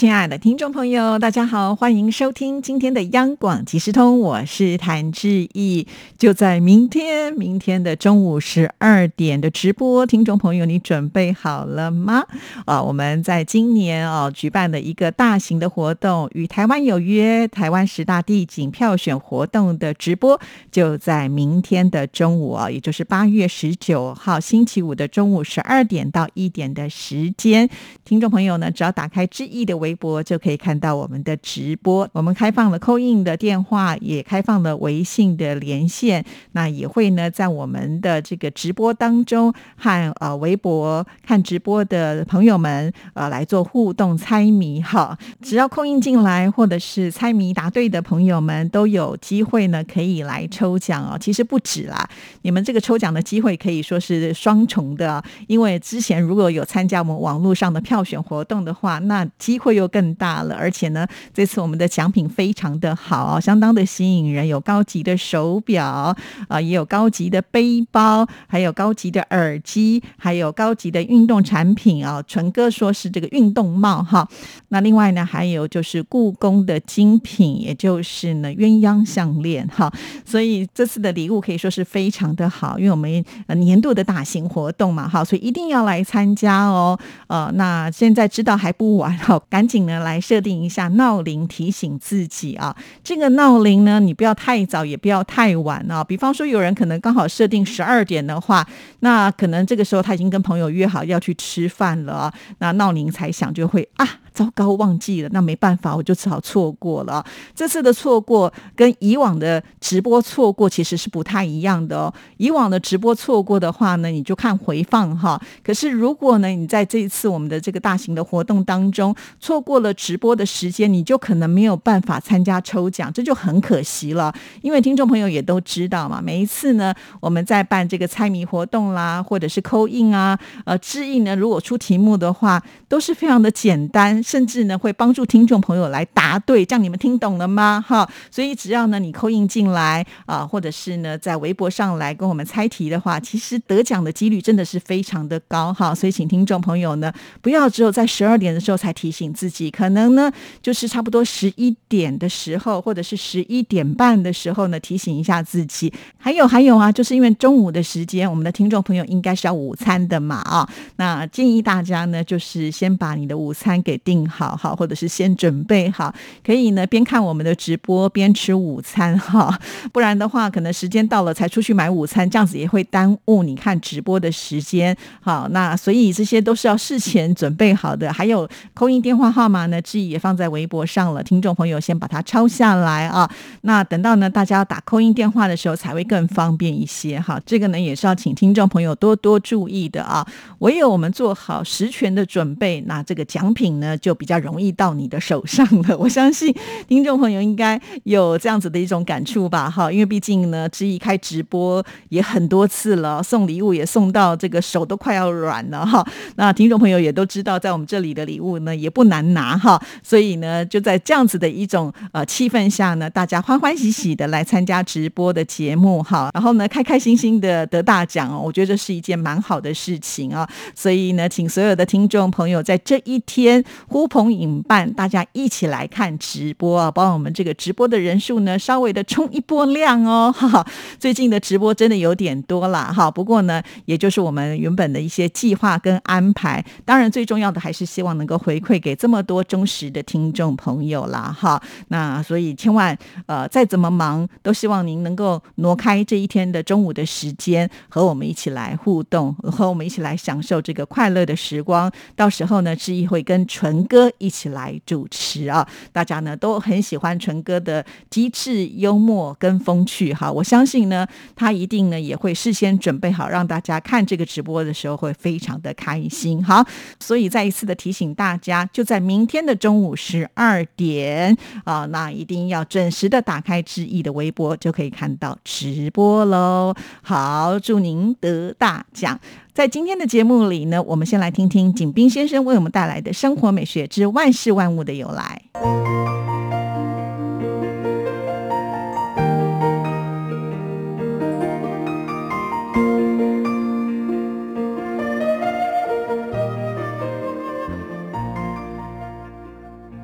亲爱的听众朋友，大家好，欢迎收听今天的央广即时通，我是谭志毅。就在明天，明天的中午十二点的直播，听众朋友，你准备好了吗？啊，我们在今年哦举办的一个大型的活动，与台湾有约，台湾十大地景票选活动的直播，就在明天的中午啊，也就是八月十九号星期五的中午十二点到一点的时间，听众朋友呢，只要打开志毅的微。微博就可以看到我们的直播，我们开放了扣印的电话，也开放了微信的连线，那也会呢在我们的这个直播当中和呃微博看直播的朋友们呃来做互动猜谜哈，只要扣印进来或者是猜谜答对的朋友们都有机会呢可以来抽奖哦。其实不止啦，你们这个抽奖的机会可以说是双重的，因为之前如果有参加我们网络上的票选活动的话，那机会。就更大了，而且呢，这次我们的奖品非常的好，相当的吸引人，有高级的手表啊，也有高级的背包，还有高级的耳机，还有高级的运动产品啊。纯哥说是这个运动帽哈。那另外呢，还有就是故宫的精品，也就是呢鸳鸯项链哈。所以这次的礼物可以说是非常的好，因为我们年度的大型活动嘛哈，所以一定要来参加哦。呃，那现在知道还不晚哈，赶。请呢来设定一下闹铃，提醒自己啊。这个闹铃呢，你不要太早，也不要太晚啊。比方说，有人可能刚好设定十二点的话，那可能这个时候他已经跟朋友约好要去吃饭了，那闹铃才响就会啊。糟糕，忘记了，那没办法，我就只好错过了。这次的错过跟以往的直播错过其实是不太一样的哦。以往的直播错过的话呢，你就看回放哈。可是如果呢，你在这一次我们的这个大型的活动当中错过了直播的时间，你就可能没有办法参加抽奖，这就很可惜了。因为听众朋友也都知道嘛，每一次呢，我们在办这个猜谜活动啦，或者是扣印啊，呃，制印呢，如果出题目的话，都是非常的简单。甚至呢，会帮助听众朋友来答对，这样你们听懂了吗？哈，所以只要呢你扣印进来啊，或者是呢在微博上来跟我们猜题的话，其实得奖的几率真的是非常的高哈。所以请听众朋友呢，不要只有在十二点的时候才提醒自己，可能呢就是差不多十一点的时候，或者是十一点半的时候呢提醒一下自己。还有还有啊，就是因为中午的时间，我们的听众朋友应该是要午餐的嘛啊，那建议大家呢就是先把你的午餐给。定好好，或者是先准备好，可以呢边看我们的直播边吃午餐哈，不然的话可能时间到了才出去买午餐，这样子也会耽误你看直播的时间。好，那所以这些都是要事前准备好的。还有扣音电话号码呢，志毅也放在微博上了，听众朋友先把它抄下来啊。那等到呢大家要打扣音电话的时候，才会更方便一些哈。这个呢也是要请听众朋友多多注意的啊。唯有我们做好十全的准备，那这个奖品呢。就比较容易到你的手上了。我相信听众朋友应该有这样子的一种感触吧？哈，因为毕竟呢，知意开直播也很多次了，送礼物也送到这个手都快要软了哈。那听众朋友也都知道，在我们这里的礼物呢也不难拿哈。所以呢，就在这样子的一种呃气氛下呢，大家欢欢喜喜的来参加直播的节目哈，然后呢，开开心心的得大奖哦，我觉得这是一件蛮好的事情啊。所以呢，请所有的听众朋友在这一天。呼朋引伴，大家一起来看直播啊！帮我们这个直播的人数呢，稍微的冲一波量哦。哈哈，最近的直播真的有点多了哈。不过呢，也就是我们原本的一些计划跟安排。当然，最重要的还是希望能够回馈给这么多忠实的听众朋友啦。哈。那所以千万呃，再怎么忙，都希望您能够挪开这一天的中午的时间，和我们一起来互动，和我们一起来享受这个快乐的时光。到时候呢，志毅会跟纯哥一起来主持啊！大家呢都很喜欢纯哥的机智幽默跟风趣哈，我相信呢他一定呢也会事先准备好，让大家看这个直播的时候会非常的开心。好，所以再一次的提醒大家，就在明天的中午十二点啊，那一定要准时的打开志毅的微博，就可以看到直播喽。好，祝您得大奖。在今天的节目里呢，我们先来听听景斌先生为我们带来的生活美学之万事万物的由来。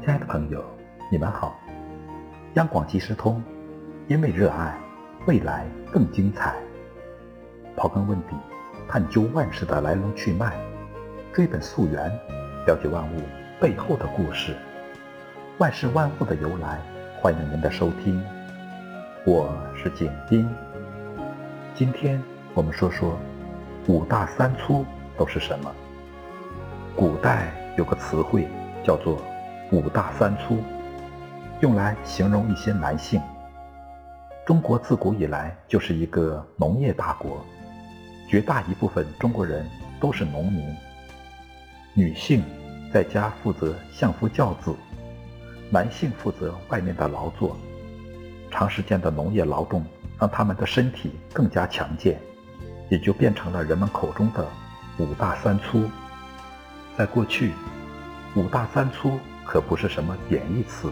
亲爱的朋友，你们好。央广即时通，因为热爱，未来更精彩。刨根问底，探究万事的来龙去脉，追本溯源，了解万物背后的故事。万事万物的由来，欢迎您的收听。我是景斌。今天我们说说五大三粗都是什么。古代有个词汇叫做“五大三粗”，用来形容一些男性。中国自古以来就是一个农业大国，绝大一部分中国人都是农民。女性在家负责相夫教子，男性负责外面的劳作。长时间的农业劳动让他们的身体更加强健，也就变成了人们口中的“五大三粗”。在过去，“五大三粗”可不是什么贬义词，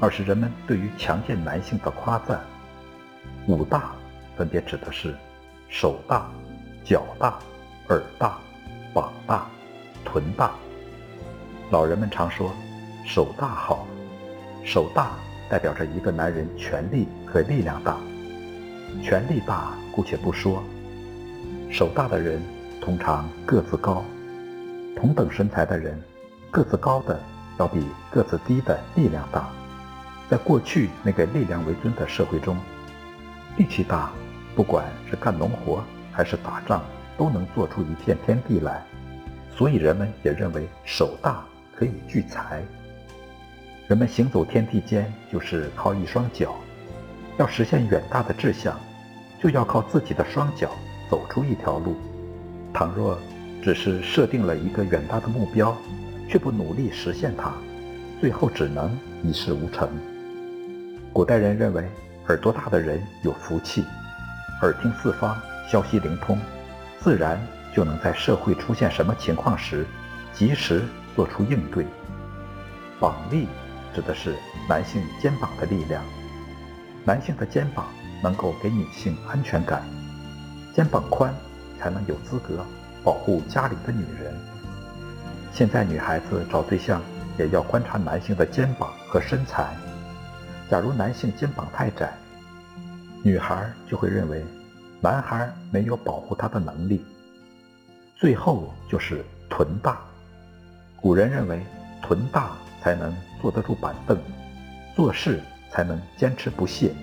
而是人们对于强健男性的夸赞。五大分别指的是手大、脚大、耳大、膀大、臀大。老人们常说“手大好”，手大代表着一个男人权力和力量大。权力大姑且不说，手大的人通常个子高。同等身材的人，个子高的要比个子低的力量大。在过去那个力量为尊的社会中，力气大，不管是干农活还是打仗，都能做出一片天地来。所以人们也认为手大可以聚财。人们行走天地间，就是靠一双脚。要实现远大的志向，就要靠自己的双脚走出一条路。倘若只是设定了一个远大的目标，却不努力实现它，最后只能一事无成。古代人认为，耳朵大的人有福气，耳听四方，消息灵通，自然就能在社会出现什么情况时，及时做出应对。膀力指的是男性肩膀的力量，男性的肩膀能够给女性安全感，肩膀宽才能有资格保护家里的女人。现在女孩子找对象也要观察男性的肩膀和身材。假如男性肩膀太窄，女孩就会认为男孩没有保护她的能力。最后就是臀大，古人认为臀大才能坐得住板凳，做事才能坚持不懈。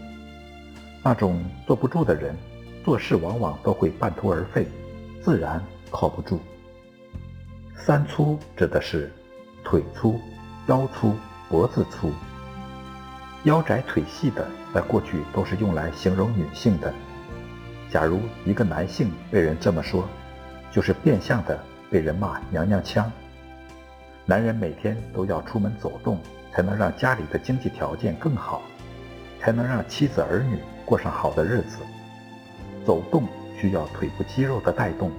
那种坐不住的人，做事往往都会半途而废，自然靠不住。三粗指的是腿粗、腰粗、脖子粗。腰窄腿细的，在过去都是用来形容女性的。假如一个男性被人这么说，就是变相的被人骂娘娘腔。男人每天都要出门走动，才能让家里的经济条件更好，才能让妻子儿女过上好的日子。走动需要腿部肌肉的带动，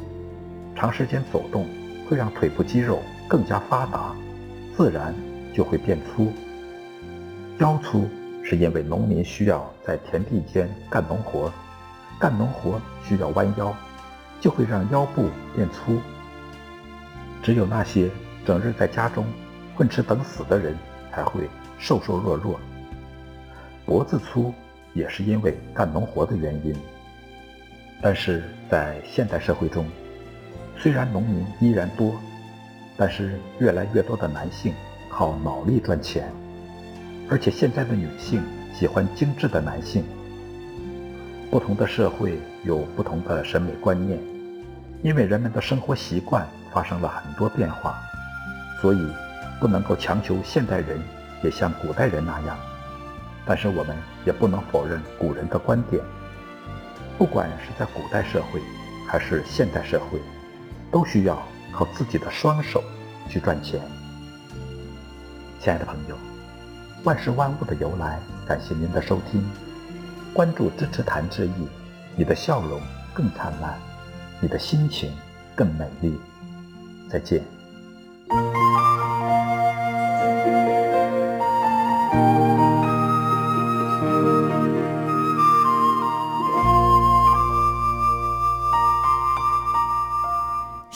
长时间走动会让腿部肌肉更加发达，自然就会变粗。腰粗是因为农民需要在田地间干农活，干农活需要弯腰，就会让腰部变粗。只有那些整日在家中混吃等死的人才会瘦瘦弱弱。脖子粗也是因为干农活的原因。但是在现代社会中，虽然农民依然多，但是越来越多的男性靠脑力赚钱。而且现在的女性喜欢精致的男性。不同的社会有不同的审美观念，因为人们的生活习惯发生了很多变化，所以不能够强求现代人也像古代人那样。但是我们也不能否认古人的观点。不管是在古代社会还是现代社会，都需要靠自己的双手去赚钱。亲爱的朋友。万事万物的由来，感谢您的收听，关注支持谭志毅，你的笑容更灿烂，你的心情更。美丽。再见。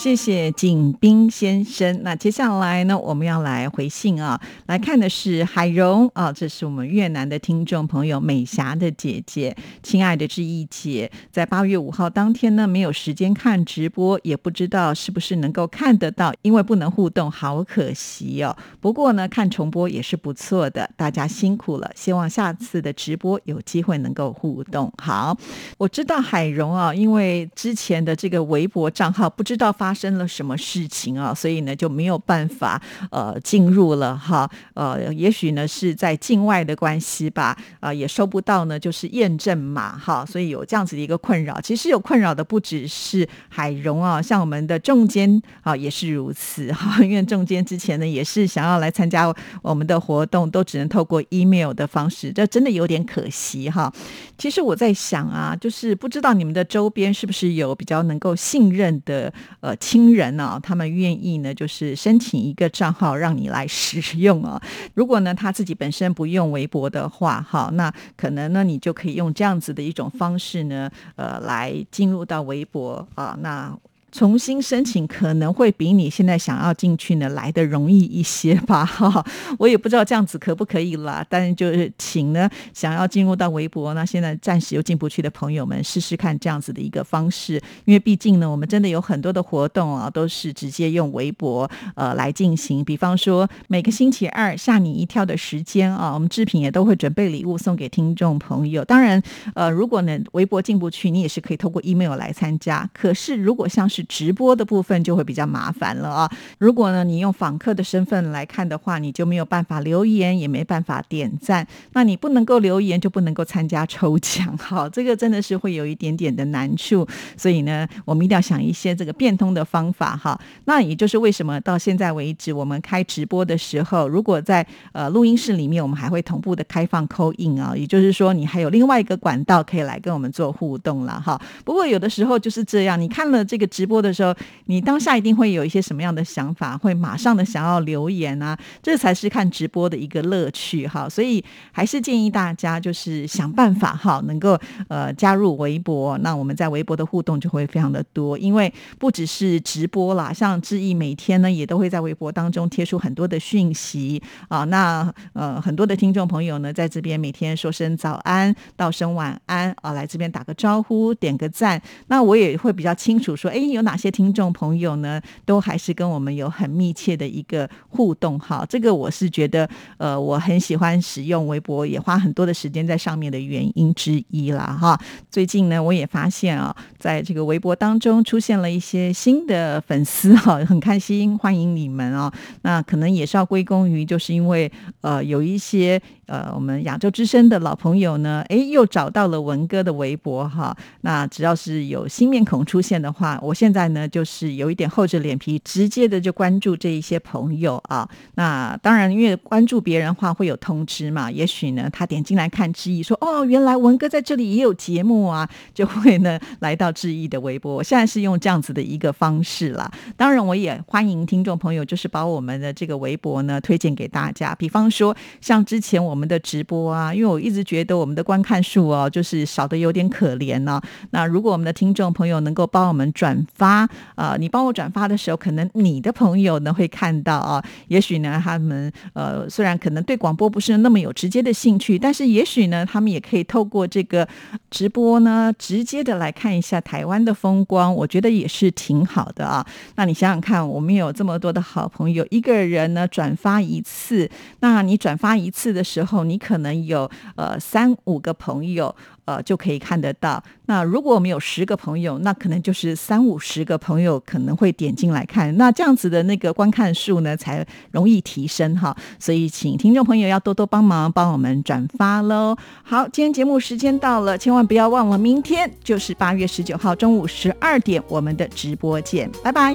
谢谢景斌先生。那接下来呢，我们要来回信啊，来看的是海荣啊，这是我们越南的听众朋友美霞的姐姐，亲爱的志毅姐，在八月五号当天呢，没有时间看直播，也不知道是不是能够看得到，因为不能互动，好可惜哦。不过呢，看重播也是不错的，大家辛苦了，希望下次的直播有机会能够互动。好，我知道海荣啊，因为之前的这个微博账号不知道发。发生了什么事情啊？所以呢就没有办法呃进入了哈呃，也许呢是在境外的关系吧啊，也收不到呢就是验证码哈，所以有这样子的一个困扰。其实有困扰的不只是海荣啊，像我们的仲坚啊也是如此哈，因为仲坚之前呢也是想要来参加我们的活动，都只能透过 email 的方式，这真的有点可惜哈。其实我在想啊，就是不知道你们的周边是不是有比较能够信任的呃。亲人呢，他们愿意呢，就是申请一个账号让你来使用啊。如果呢他自己本身不用微博的话，哈，那可能呢你就可以用这样子的一种方式呢，呃，来进入到微博啊，那。重新申请可能会比你现在想要进去呢来的容易一些吧，哈，我也不知道这样子可不可以啦。但是就是请呢想要进入到微博，那现在暂时又进不去的朋友们试试看这样子的一个方式，因为毕竟呢我们真的有很多的活动啊，都是直接用微博呃来进行。比方说每个星期二吓你一跳的时间啊，我们制品也都会准备礼物送给听众朋友。当然呃如果呢微博进不去，你也是可以透过 email 来参加。可是如果像是直播的部分就会比较麻烦了啊！如果呢你用访客的身份来看的话，你就没有办法留言，也没办法点赞。那你不能够留言，就不能够参加抽奖。好，这个真的是会有一点点的难处。所以呢，我们一定要想一些这个变通的方法哈。那也就是为什么到现在为止，我们开直播的时候，如果在呃录音室里面，我们还会同步的开放扣印啊，也就是说你还有另外一个管道可以来跟我们做互动了哈。不过有的时候就是这样，你看了这个直播播的时候。你当下一定会有一些什么样的想法，会马上的想要留言啊，这才是看直播的一个乐趣哈。所以还是建议大家就是想办法哈，能够呃加入微博，那我们在微博的互动就会非常的多，因为不只是直播啦，像志毅每天呢也都会在微博当中贴出很多的讯息啊，那呃很多的听众朋友呢在这边每天说声早安，道声晚安啊，来这边打个招呼，点个赞，那我也会比较清楚说，哎，有哪些。听众朋友呢，都还是跟我们有很密切的一个互动哈。这个我是觉得，呃，我很喜欢使用微博，也花很多的时间在上面的原因之一啦哈。最近呢，我也发现啊，在这个微博当中出现了一些新的粉丝哈，很开心，欢迎你们哦。那可能也是要归功于，就是因为呃，有一些。呃，我们亚洲之声的老朋友呢，哎，又找到了文哥的微博哈。那只要是有新面孔出现的话，我现在呢就是有一点厚着脸皮，直接的就关注这一些朋友啊。那当然，因为关注别人的话会有通知嘛，也许呢他点进来看志毅，说哦，原来文哥在这里也有节目啊，就会呢来到志毅的微博。我现在是用这样子的一个方式啦。当然，我也欢迎听众朋友，就是把我们的这个微博呢推荐给大家。比方说，像之前我。我们的直播啊，因为我一直觉得我们的观看数哦，就是少的有点可怜呢。那如果我们的听众朋友能够帮我们转发啊，你帮我转发的时候，可能你的朋友呢会看到啊。也许呢，他们呃虽然可能对广播不是那么有直接的兴趣，但是也许呢，他们也可以透过这个直播呢，直接的来看一下台湾的风光。我觉得也是挺好的啊。那你想想看，我们有这么多的好朋友，一个人呢转发一次，那你转发一次的时候。你可能有呃三五个朋友呃就可以看得到。那如果我们有十个朋友，那可能就是三五十个朋友可能会点进来看。那这样子的那个观看数呢，才容易提升哈。所以请听众朋友要多多帮忙，帮我们转发喽。好，今天节目时间到了，千万不要忘了，明天就是八月十九号中午十二点，我们的直播见，拜拜。